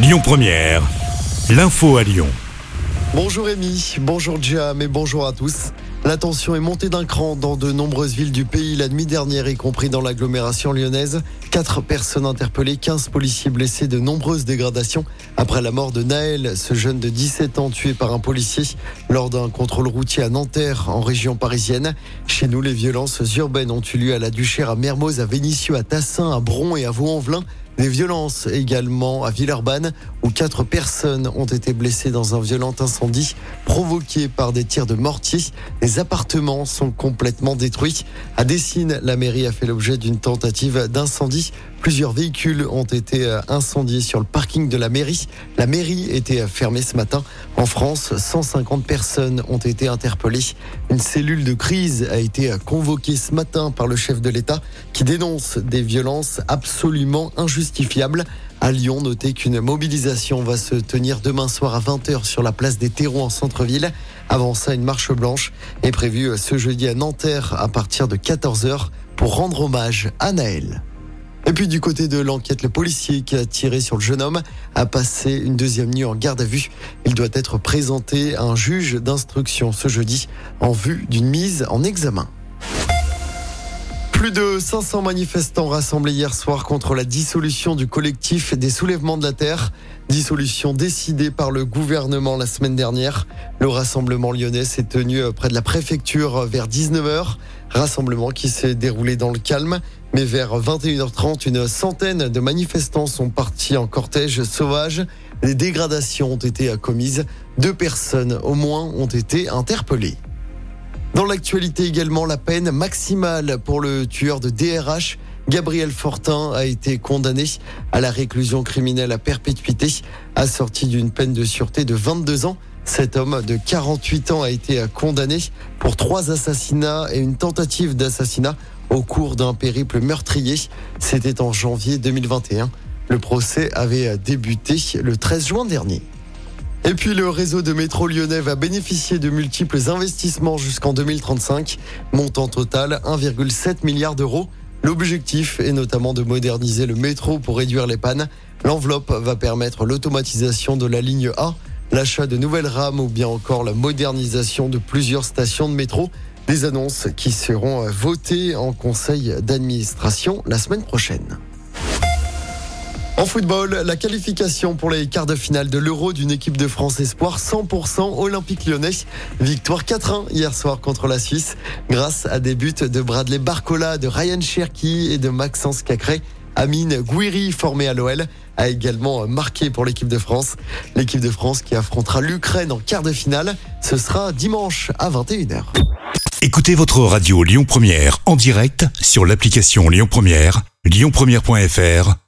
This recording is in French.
Lyon Première, l'info à Lyon. Bonjour Rémi, bonjour Jam et bonjour à tous. La tension est montée d'un cran dans de nombreuses villes du pays la nuit dernière, y compris dans l'agglomération lyonnaise. Quatre personnes interpellées, 15 policiers blessés, de nombreuses dégradations après la mort de Naël, ce jeune de 17 ans tué par un policier lors d'un contrôle routier à Nanterre, en région parisienne. Chez nous, les violences urbaines ont eu lieu à la Duchère, à Mermoz, à Vénissieux, à Tassin, à Bron et à Vaux-en-Velin. Des violences également à Villeurbanne où quatre personnes ont été blessées dans un violent incendie provoqué par des tirs de mortier. Les appartements sont complètement détruits. À Dessine, la mairie a fait l'objet d'une tentative d'incendie. Plusieurs véhicules ont été euh, incendiés sur le parking de la mairie. La mairie était fermée ce matin. En France, 150 personnes ont été interpellées. Une cellule de crise a été convoquée ce matin par le chef de l'État qui dénonce des violences absolument injustifiables. À Lyon, notez qu'une mobilisation va se tenir demain soir à 20h sur la place des terreaux en centre-ville. Avant ça, une marche blanche est prévue ce jeudi à Nanterre à partir de 14h pour rendre hommage à Naël. Et puis du côté de l'enquête, le policier qui a tiré sur le jeune homme a passé une deuxième nuit en garde à vue. Il doit être présenté à un juge d'instruction ce jeudi en vue d'une mise en examen. Plus de 500 manifestants rassemblés hier soir contre la dissolution du collectif des soulèvements de la Terre. Dissolution décidée par le gouvernement la semaine dernière. Le rassemblement lyonnais s'est tenu près de la préfecture vers 19h. Rassemblement qui s'est déroulé dans le calme. Mais vers 21h30, une centaine de manifestants sont partis en cortège sauvage. Les dégradations ont été commises. Deux personnes au moins ont été interpellées. Dans l'actualité également, la peine maximale pour le tueur de DRH. Gabriel Fortin a été condamné à la réclusion criminelle à perpétuité, assorti d'une peine de sûreté de 22 ans. Cet homme de 48 ans a été condamné pour trois assassinats et une tentative d'assassinat au cours d'un périple meurtrier. C'était en janvier 2021. Le procès avait débuté le 13 juin dernier. Et puis le réseau de métro lyonnais va bénéficier de multiples investissements jusqu'en 2035, montant total 1,7 milliard d'euros. L'objectif est notamment de moderniser le métro pour réduire les pannes. L'enveloppe va permettre l'automatisation de la ligne A, l'achat de nouvelles rames ou bien encore la modernisation de plusieurs stations de métro. Des annonces qui seront votées en conseil d'administration la semaine prochaine. En football, la qualification pour les quarts de finale de l'Euro d'une équipe de France Espoir 100% olympique lyonnais. Victoire 4-1 hier soir contre la Suisse grâce à des buts de Bradley Barcola, de Ryan Cherki et de Maxence Cacré. Amine Gouiri, formé à l'OL, a également marqué pour l'équipe de France. L'équipe de France qui affrontera l'Ukraine en quart de finale, ce sera dimanche à 21h. Écoutez votre radio Lyon Première en direct sur l'application Lyon Première, lyonpremière.fr